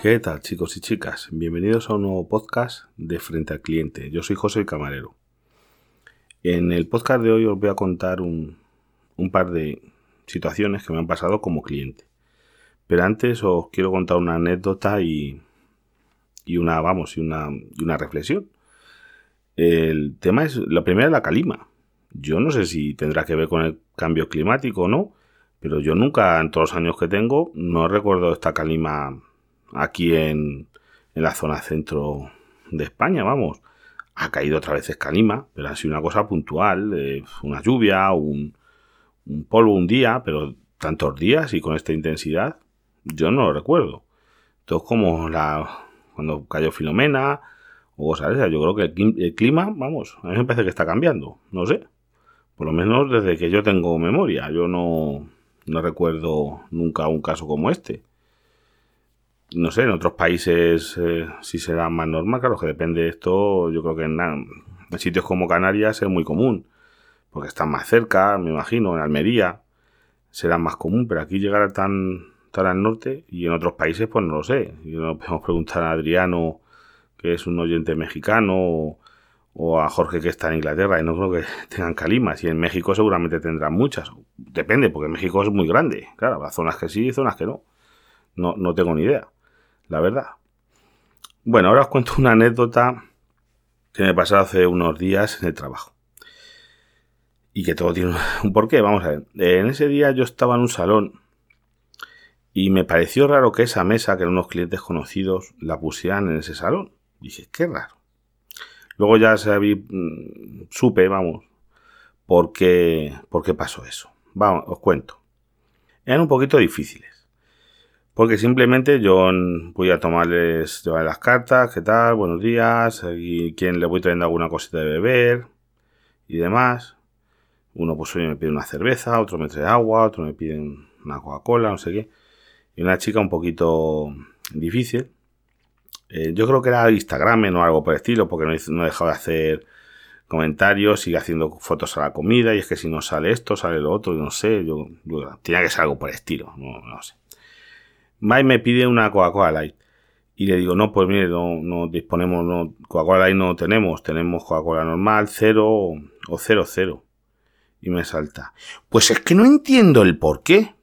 ¿Qué tal chicos y chicas? Bienvenidos a un nuevo podcast de Frente al Cliente. Yo soy José Camarero. En el podcast de hoy os voy a contar un, par de situaciones que me han pasado como cliente. Pero antes os quiero contar una anécdota y, y una, vamos, y una, y una reflexión. El tema es, la primera es la calima. Yo no sé si tendrá que ver con el cambio climático o no, pero yo nunca, en todos los años que tengo, no recuerdo esta calima aquí en, la zona centro de España, vamos. Ha caído otra vez escalima, pero ha sido una cosa puntual, una lluvia, un, polvo un día, pero tantos días y con esta intensidad, yo no lo recuerdo. Entonces, como la cuando cayó Filomena o cosas yo creo que el, el, clima, vamos, a mí me parece que está cambiando, no sé. Por lo menos desde que yo tengo memoria, yo no, no recuerdo nunca un caso como este no sé, en otros países eh, sí será más normal, claro que depende de esto, yo creo que en, sitios como Canarias es muy común, porque están más cerca, me imagino, en Almería será más común, pero aquí llegar tan, tan al norte y en otros países pues no lo sé. Y no podemos preguntar a Adriano, que es un oyente mexicano, o, a Jorge que está en Inglaterra, y no creo que tengan calimas, y en México seguramente tendrán muchas, depende, porque México es muy grande, claro, hay zonas que sí y zonas que no. No, no tengo ni idea la verdad. Bueno, ahora os cuento una anécdota que me pasó hace unos días en el trabajo. Y que todo tiene un porqué, vamos a ver. En ese día yo estaba en un salón y me pareció raro que esa mesa, que eran unos clientes conocidos, la pusieran en ese salón. Dije, qué raro. Luego ya sabí, mm, supe, vamos, por qué, por qué pasó eso. Vamos, os cuento. Eran un poquito difíciles. Porque simplemente yo voy a tomarles las cartas, qué tal, buenos días, y quién le voy trayendo alguna cosita de beber y demás. Uno pues hoy me pide una cerveza, otro me trae agua, otro me pide una Coca-Cola, no sé qué. Y una chica un poquito difícil. Eh, yo creo que era Instagram o algo por estilo, porque no, he dejado de hacer comentarios, sigue haciendo fotos a la comida, y es que si no sale esto, sale lo otro, no sé, yo, tenía que ser algo por estilo, no, no sé. Mike me pide una Coca-Cola Light. Y le digo, no, pues mire, no, disponemos, no, Coca-Cola Light no tenemos, tenemos Coca-Cola normal, cero o cero, cero. Y me salta. Pues es que no entiendo el por qué.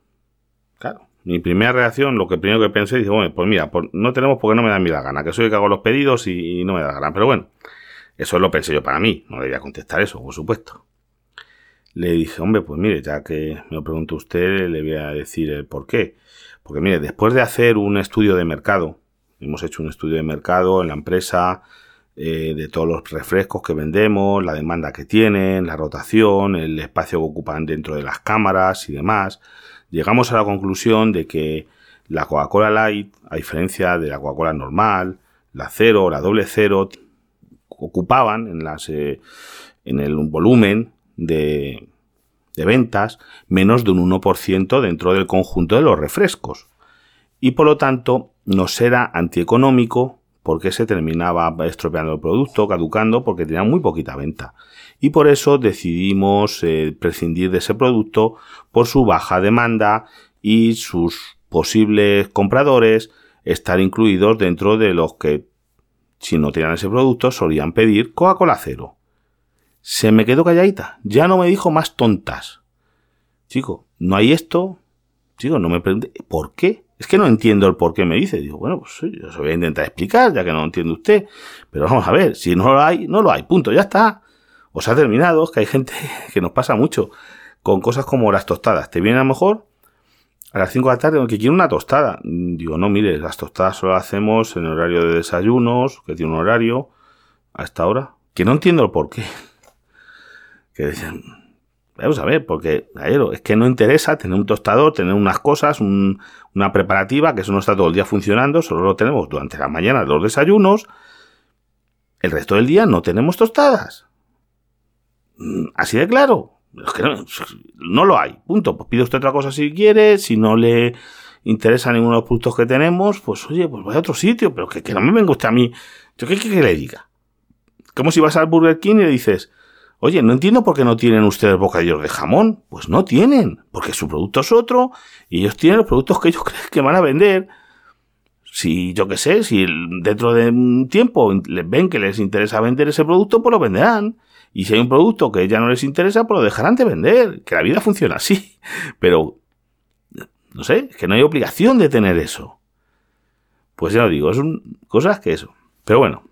Claro, mi primera reacción, lo que primero que pensé, dice, bueno, pues mira, no tenemos porque no me da mi la gana, que soy el que hago los pedidos y, no me da la gana. Pero bueno, eso lo pensé yo para mí, no le voy a contestar eso, por supuesto. Le dije, hombre, pues mire, ya que me lo preguntó usted, le voy a decir el por qué. Porque mire, después de hacer un estudio de mercado, hemos hecho un estudio de mercado en la empresa, eh, de todos los refrescos que vendemos, la demanda que tienen, la rotación, el espacio que ocupan dentro de las cámaras y demás, llegamos a la conclusión de que la Coca-Cola Light, a diferencia de la Coca-Cola normal, la cero, la doble cero, ocupaban en, las, eh, en el volumen de, de ventas menos de un 1% dentro del conjunto de los refrescos. Y por lo tanto nos era antieconómico porque se terminaba estropeando el producto, caducando, porque tenía muy poquita venta. Y por eso decidimos eh, prescindir de ese producto por su baja demanda y sus posibles compradores estar incluidos dentro de los que, si no tenían ese producto, solían pedir Coca-Cola cero. Se me quedó calladita. Ya no me dijo más tontas. Chico, no hay esto. Chico, no me pregunte por qué. Es que no entiendo el por qué me dice. Digo, bueno, pues yo se voy a intentar explicar, ya que no lo entiende usted. Pero vamos a ver, si no lo hay, no lo hay. Punto, ya está. Os ha terminado, es que hay gente que nos pasa mucho con cosas como las tostadas. Te viene a lo mejor a las 5 de la tarde que quiere una tostada. Digo, no, mire, las tostadas solo las hacemos en horario de desayunos, que tiene un horario a esta hora. Que no entiendo el por qué que dicen, vamos a ver, porque es que no interesa tener un tostador, tener unas cosas, una preparativa, que eso no está todo el día funcionando, solo lo tenemos durante la mañana los desayunos, el resto del día no tenemos tostadas. Mm, así de claro. Es que no, lo hay. Punto. Pues pide usted otra cosa si quiere. Si no le interesa ninguno de los productos que tenemos, pues oye, pues vaya a otro sitio. Pero que, no me venga usted a mí. ¿Yo qué quiere que le diga? Como si vas al Burger King y le dices, Oye, no entiendo por qué no tienen ustedes bocadillos de jamón. Pues no tienen, porque su producto es otro y ellos tienen los productos que ellos creen que van a vender. Si yo qué sé, si dentro de un tiempo ven que les interesa vender ese producto, pues lo venderán. Y si hay un producto que ya no les interesa, pues lo dejarán de vender. Que la vida funciona así. Pero, no sé, que no hay obligación de tener eso. Pues ya lo digo, son cosas que eso. Pero bueno,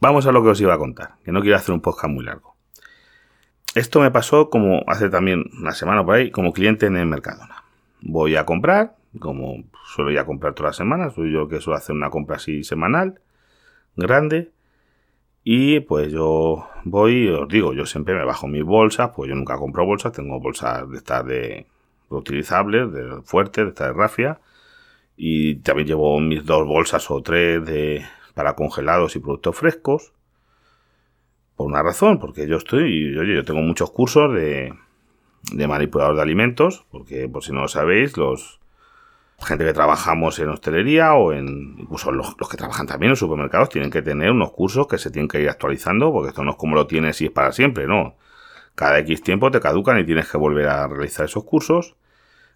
vamos a lo que os iba a contar, que no quiero hacer un podcast muy largo. Esto me pasó como hace también una semana por ahí, como cliente en el Mercadona. Voy a comprar, como suelo ya comprar todas las semanas, soy yo que suelo hacer una compra así semanal, grande, y pues yo voy, os digo, yo siempre me bajo mis bolsas, pues yo nunca compro bolsas, tengo bolsas de estas de reutilizables, de fuertes, de estas de rafia, y también llevo mis dos bolsas o tres de, para congelados y productos frescos. Por una razón, porque yo estoy, oye, yo tengo muchos cursos de, de manipulador de alimentos, porque por si no lo sabéis, los gente que trabajamos en hostelería o en incluso los, que trabajan también en supermercados tienen que tener unos cursos que se tienen que ir actualizando, porque esto no es como lo tienes y es para siempre, no. Cada X tiempo te caducan y tienes que volver a realizar esos cursos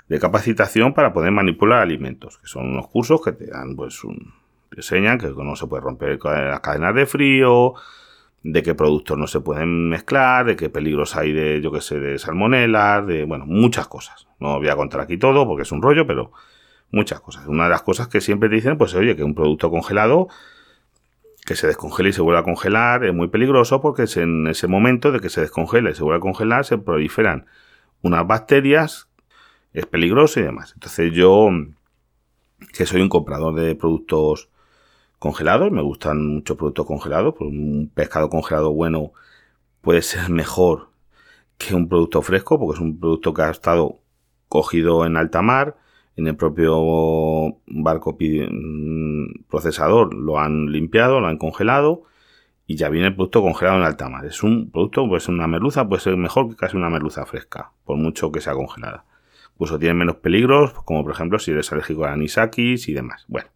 de capacitación para poder manipular alimentos, que son unos cursos que te dan, pues, un, enseñan que no se puede romper las cadenas de frío, de qué productos no se pueden mezclar, de qué peligros hay de, yo que sé, de salmonela, de, bueno, muchas cosas. No voy a contar aquí todo porque es un rollo, pero muchas cosas. Una de las cosas que siempre te dicen, pues, oye, que un producto congelado que se descongele y se vuelva a congelar es muy peligroso porque es en ese momento de que se descongela y se vuelve a congelar se proliferan unas bacterias es peligroso y demás. Entonces yo, que soy un comprador de productos congelados, me gustan muchos productos congelados, pues un pescado congelado bueno puede ser mejor que un producto fresco, porque es un producto que ha estado cogido en alta mar, en el propio barco mm, procesador lo han limpiado, lo han congelado y ya viene el producto congelado en alta mar. Es un producto, pues una merluza puede ser mejor que casi una merluza fresca, por mucho que sea congelada. Incluso tiene menos peligros, como por ejemplo si eres alérgico a anisakis y demás. Bueno.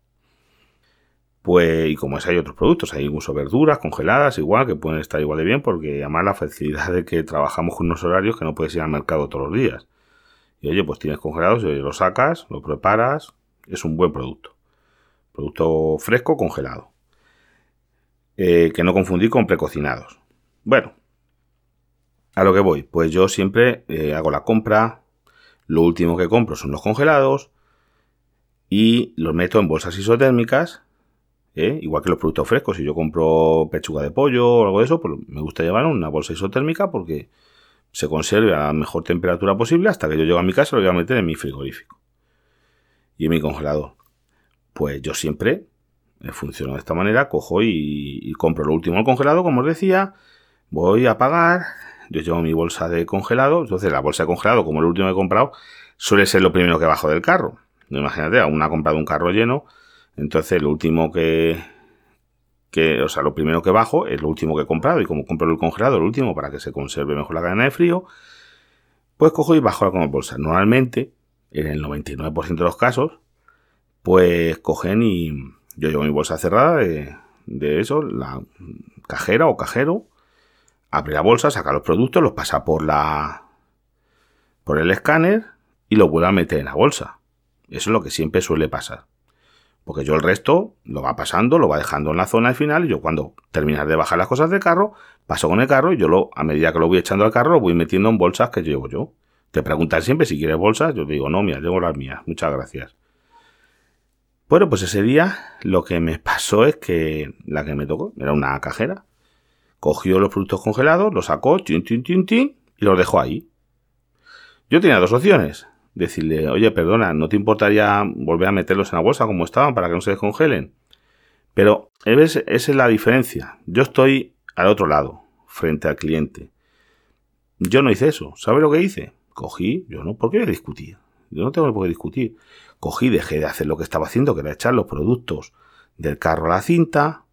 Pues, y como es, hay otros productos, hay incluso verduras congeladas, igual, que pueden estar igual de bien, porque además la facilidad de que trabajamos con unos horarios que no puedes ir al mercado todos los días. Y oye, pues tienes congelados, lo sacas, lo preparas, es un buen producto. Producto fresco, congelado. Eh, que no confundir con precocinados. Bueno, a lo que voy, pues yo siempre eh, hago la compra, lo último que compro son los congelados y los meto en bolsas isotérmicas, ¿eh? igual que los productos frescos. Si yo compro pechuga de pollo o algo de eso, pues me gusta llevar una bolsa isotérmica porque se conserve a la mejor temperatura posible hasta que yo llego a mi casa lo voy a meter en mi frigorífico y en mi congelador. Pues yo siempre eh, funciono de esta manera, cojo y, compro lo último al congelado, como os decía, voy a pagar, yo llevo mi bolsa de congelado, entonces la bolsa de congelado, como el último que he comprado, suele ser lo primero que bajo del carro. Imagínate, aún ha comprado un carro lleno, entonces lo último que, que, o sea, lo primero que bajo es lo último que he comprado y como compro el congelado, el último para que se conserve mejor la cadena de frío, pues cojo y bajo la bolsa. Normalmente, en el 99% de los casos, pues cogen y yo llevo mi bolsa cerrada de, de eso, la cajera o cajero, abre la bolsa, saca los productos, los pasa por la por el escáner y los vuelve a meter en la bolsa. Eso es lo que siempre suele pasar. Porque yo el resto lo va pasando, lo va dejando en la zona al final y yo cuando terminas de bajar las cosas del carro, paso con el carro y yo lo, a medida que lo voy echando al carro, lo voy metiendo en bolsas que llevo yo. Te preguntan siempre si quieres bolsas, yo digo, no, mira, llevo las mías, muchas gracias. Bueno, pues ese día lo que me pasó es que la que me tocó era una cajera cogió los productos congelados, los sacó, tin, tin, tin, tin, y los dejó ahí. Yo tenía dos opciones. Decirle, oye, perdona, ¿no te importaría volver a meterlos en la bolsa como estaban para que no se descongelen? Pero esa es la diferencia. Yo estoy al otro lado, frente al cliente. Yo no hice eso. ¿Sabe lo que hice? Cogí, yo no, ¿por qué voy a discutir? Yo no tengo por qué discutir. Cogí, dejé de hacer lo que estaba haciendo, que era echar los productos del carro a la cinta,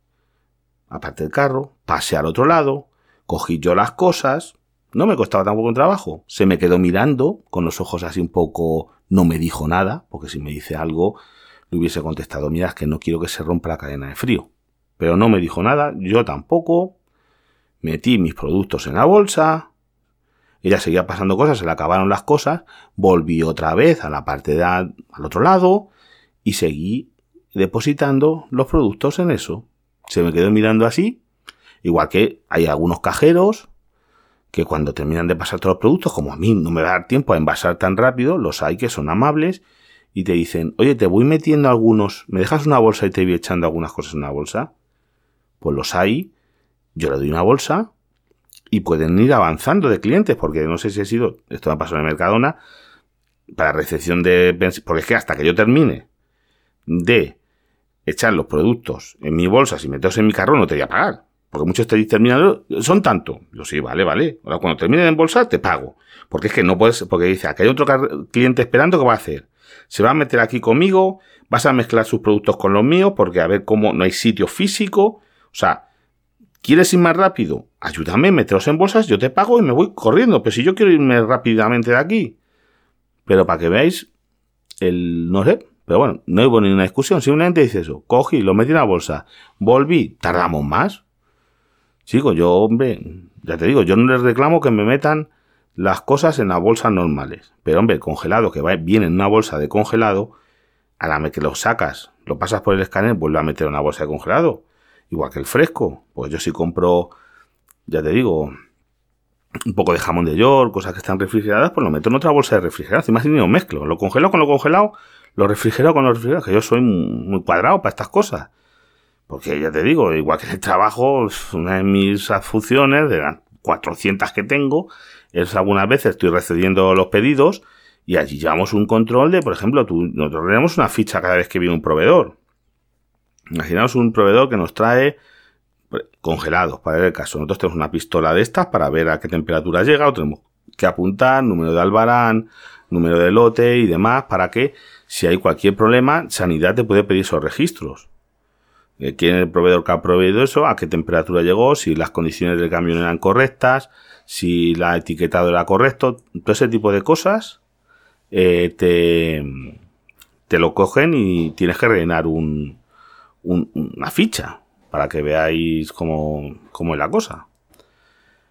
aparte del carro, pasé al otro lado, cogí yo las cosas, no me costaba tampoco un trabajo, se me quedó mirando con los ojos así un poco, no me dijo nada, porque si me dice algo, le hubiese contestado, mira, es que no quiero que se rompa la cadena de frío. Pero no me dijo nada, yo tampoco, metí mis productos en la bolsa, ella seguía pasando cosas, se le acabaron las cosas, volví otra vez a la parte de al otro lado y seguí depositando los productos en eso. Se me quedó mirando así, igual que hay algunos cajeros que cuando terminan de pasar todos los productos, como a mí no me va a dar tiempo a envasar tan rápido, los hay que son amables y te dicen, oye, te voy metiendo algunos, ¿me dejas una bolsa y te voy echando algunas cosas en una bolsa? Pues los hay, yo le doy una bolsa y pueden ir avanzando de clientes, porque no sé si ha sido, esto me ha pasado en Mercadona, para recepción de... Porque es que hasta que yo termine de echar los productos en mi bolsa, si meteos en mi carro, no te voy a pagar. Porque muchos te terminan, son tanto. Yo sí, vale, vale. Ahora cuando termine de embolsar, te pago. Porque es que no puedes, porque dice, aquí hay otro cliente esperando, ¿qué va a hacer? Se va a meter aquí conmigo, vas a mezclar sus productos con los míos, porque a ver cómo no hay sitio físico. O sea, ¿quieres ir más rápido? Ayúdame, meteros en bolsas, yo te pago y me voy corriendo. Pero si yo quiero irme rápidamente de aquí. Pero para que veáis, el, no sé, pero bueno, no hubo ninguna discusión, simplemente dice eso, cogí, lo metí en la bolsa, volví, tardamos más. Sigo, yo, hombre, ya te digo, yo no les reclamo que me metan las cosas en las bolsas normales. Pero hombre, el congelado que va, viene en una bolsa de congelado, a la que lo sacas, lo pasas por el escáner, vuelve a meter en una bolsa de congelado. Igual que el fresco. Pues yo sí compro, ya te digo, un poco de jamón de york, cosas que están refrigeradas, pues lo meto en otra bolsa de refrigeración. Más ni lo mezclo. Lo congelo con lo congelado lo refrigero con lo refrigerado, que yo soy muy cuadrado para estas cosas. Porque ya te digo, igual que en el trabajo, una de mis funciones, de las 400 que tengo, es algunas veces estoy recibiendo los pedidos y allí llevamos un control de, por ejemplo, tú, nosotros tenemos una ficha cada vez que viene un proveedor. Imaginaos un proveedor que nos trae congelados, para el caso. Nosotros tenemos una pistola de estas para ver a qué temperatura llega, o tenemos que apuntar, número de albarán, número de lote y demás, para que si hay cualquier problema, Sanidad te puede pedir esos registros. ¿Quién es el proveedor que ha proveído eso? ¿A qué temperatura llegó? Si las condiciones del camión eran correctas, si la etiquetado era correcto, todo ese tipo de cosas eh, te, te lo cogen y tienes que rellenar un, una ficha para que veáis cómo, cómo es la cosa.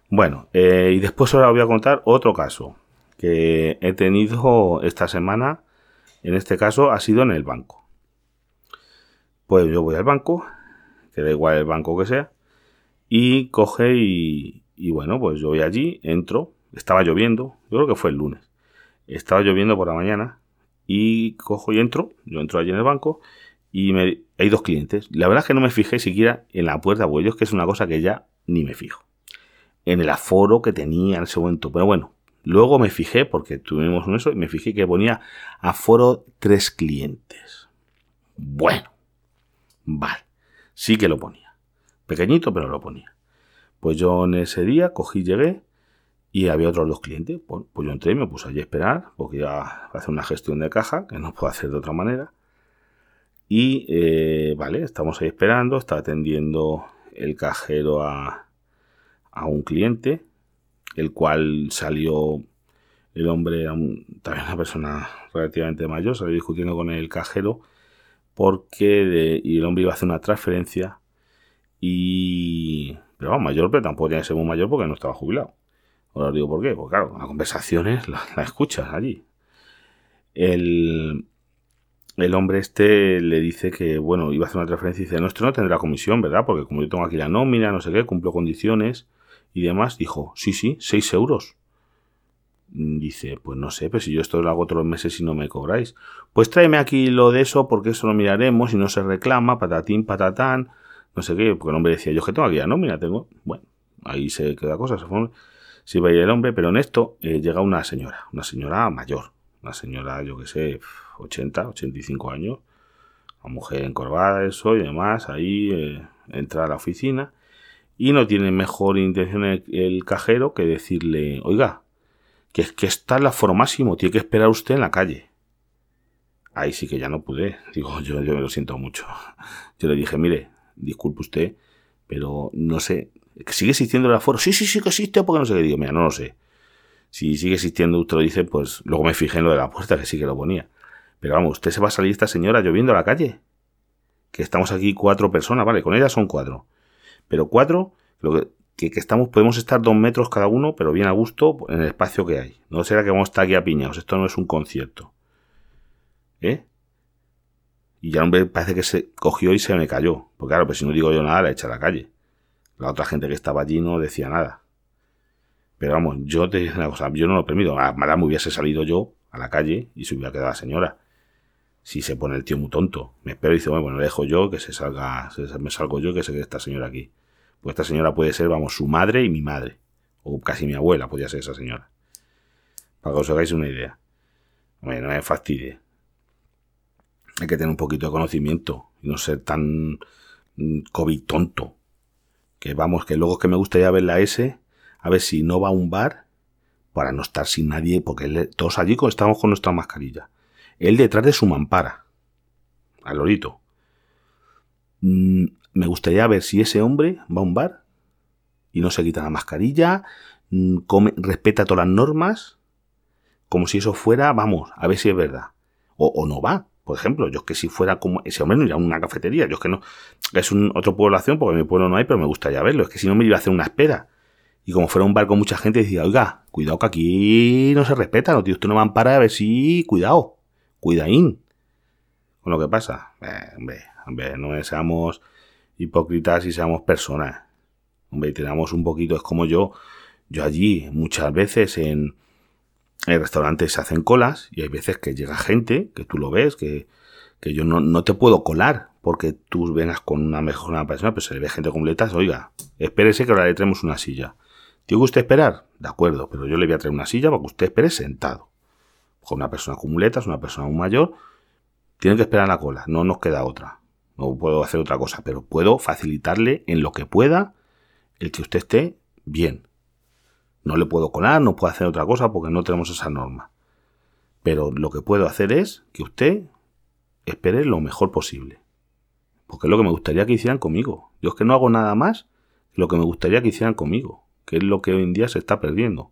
Bueno, eh, y después ahora os voy a contar otro caso que he tenido esta semana. En este caso ha sido en el banco. Pues yo voy al banco, que da igual el banco que sea, y coge y, bueno, pues yo voy allí, entro, estaba lloviendo, yo creo que fue el lunes, estaba lloviendo por la mañana, y cojo y entro, yo entro allí en el banco, y hay dos clientes. La verdad es que no me fijé siquiera en la puerta, de ellos que es una cosa que ya ni me fijo. En el aforo que tenía en ese momento. Pero bueno, luego me fijé, porque tuvimos un eso, y me fijé que ponía aforo tres clientes. Bueno, Vale, sí que lo ponía. Pequeñito, pero lo ponía. Pues yo en ese día cogí, llegué y había otros dos clientes. Pues, pues yo entré y me puse allí a esperar, porque ya a hacer una gestión de caja, que no puedo hacer de otra manera. Y eh, vale, estamos ahí esperando, está atendiendo el cajero a, a un cliente, el cual salió, el hombre también una persona relativamente mayor, salió discutiendo con el cajero porque y el hombre iba a hacer una transferencia y... Pero vamos, mayor, pero tampoco tenía que ser muy mayor porque no estaba jubilado. Ahora os digo por qué. Porque claro, las conversaciones las la escuchas allí. El, el hombre este le dice que, bueno, iba a hacer una transferencia y dice, no, esto no tendrá comisión, ¿verdad? Porque como yo tengo aquí la nómina, no sé qué, cumplo condiciones y demás, dijo, sí, sí, 6 euros. Dice, pues no sé, pero si yo esto lo hago los meses y no me cobráis. Pues tráeme aquí lo de eso porque eso lo miraremos y no se reclama, patatín, patatán, no sé qué, porque el hombre decía, yo que tengo aquí no mira tengo. Bueno, ahí se queda cosa, se pone, si va el hombre, pero en esto eh, llega una señora, una señora mayor, una señora, yo que sé, 80, 85 años, una mujer encorvada, eso y demás, ahí eh, entra a la oficina y no tiene mejor intención el cajero que decirle, oiga, que es que está el aforo máximo, tiene que esperar usted en la calle. Ahí sí que ya no pude. Digo, yo, yo me lo siento mucho. Yo le dije, mire, disculpe usted, pero no sé, ¿sigue existiendo el aforo? Sí, sí, sí que existe, porque no sé qué. Digo, mira, no lo sé. Si sigue existiendo, usted lo dice, pues luego me fijé en lo de la puerta, que sí que lo ponía. Pero vamos, usted se va a salir esta señora lloviendo a la calle. Que estamos aquí cuatro personas, vale, con ella son cuatro. Pero cuatro, lo que, que, estamos, podemos estar dos metros cada uno, pero bien a gusto en el espacio que hay. No será que vamos a estar aquí apiñados. Esto no es un concierto. ¿Eh? Y ya hombre parece que se cogió y se me cayó. Porque claro, pues si no digo yo nada, la echa a la calle. La otra gente que estaba allí no decía nada. Pero vamos, yo te digo una cosa, yo no lo permito. A mala me hubiese salido yo a la calle y se hubiera quedado la señora. Si se pone el tío muy tonto. Me espero y dice, bueno, le dejo yo, que se salga, me salgo yo, que se quede esta señora aquí. Pues esta señora puede ser, vamos, su madre y mi madre. O casi mi abuela podría ser esa señora. Para que os hagáis una idea. Bueno, no me fastidie. Hay que tener un poquito de conocimiento y no ser tan mm, COVID tonto. Que vamos, que luego es que me gustaría ver la S, a ver si no va a un bar para no estar sin nadie, porque todos allí estamos con nuestra mascarilla. Él detrás de su mampara, al lorito. Me gustaría ver si ese hombre va a un bar y no se quita la mascarilla, mm, respeta todas las normas, como si eso fuera, vamos, a ver si es verdad. O, no va, por ejemplo, yo es que si fuera como ese hombre no iría a una cafetería, yo es que no, es un otro población, porque en mi pueblo no hay, pero me gustaría verlo, es que si no me iba a hacer una espera. Y como fuera un bar con mucha gente, decía, oiga, cuidado que aquí no se respeta, no, tío, usted no va a parar a ver si, cuidado, cuidaín. Con lo que pasa, eh, hombre, hombre, no seamos hipócritas y seamos personas. Hombre, tenemos un poquito, es como yo, yo allí muchas veces en, el restaurantes se hacen colas y hay veces que llega gente, que tú lo ves, que, que yo no, no, te puedo colar porque tú vengas con una mejor una persona, pero se le ve gente con muletas, oiga, espérese que ahora le traemos una silla. ¿Tiene usted esperar? De acuerdo, pero yo le voy a traer una silla para que usted espere sentado. Con una persona con muletas, una persona muy mayor, tiene que esperar la cola, no nos queda otra. No puedo hacer otra cosa, pero puedo facilitarle en lo que pueda el que usted esté bien. No le puedo colar, no puedo hacer otra cosa porque no tenemos esa norma. Pero lo que puedo hacer es que usted espere lo mejor posible. Porque es lo que me gustaría que hicieran conmigo. Yo es que no hago nada más que lo que me gustaría que hicieran conmigo, que es lo que hoy en día se está perdiendo.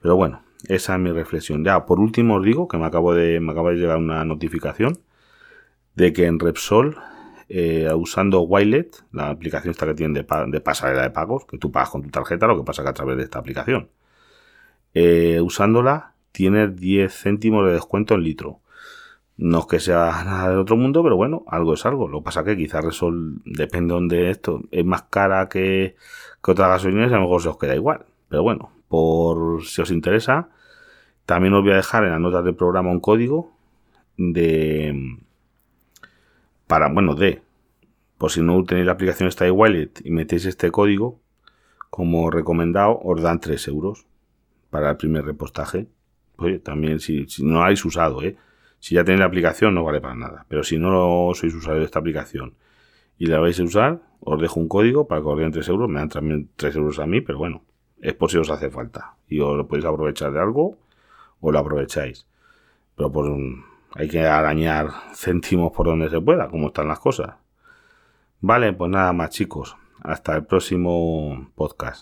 Pero bueno, esa es mi reflexión. Ya, por último os digo que me acabo de, me acaba de llegar una notificación de que en Repsol eh, usando Wilet, la aplicación esta que tienen de, pasarela de pagos, que tú pagas con tu tarjeta, lo que pasa que a través de esta aplicación. Eh, usándola tienes 10 céntimos de descuento en litro. No es que sea nada del otro mundo, pero bueno, algo es algo. Lo que pasa que quizás Resol, depende de esto, es más cara que, que otras gasolineras a lo mejor se os queda igual. Pero bueno, por si os interesa, también os voy a dejar en las notas del programa un código de para, bueno, de, por si no tenéis la aplicación esta Wallet y metéis este código, como recomendado, os dan 3 euros para el primer repostaje. Oye, también si, no habéis usado, ¿eh? Si ya tenéis la aplicación no vale para nada. Pero si no sois usuario de esta aplicación y la vais a usar, os dejo un código para que os den 3 euros. Me dan también 3 euros a mí, pero bueno, es por si os hace falta. Y os lo podéis aprovechar de algo o lo aprovecháis. Pero por un, hay que arañar céntimos por donde se pueda, como están las cosas. Vale, pues nada más chicos. Hasta el próximo podcast.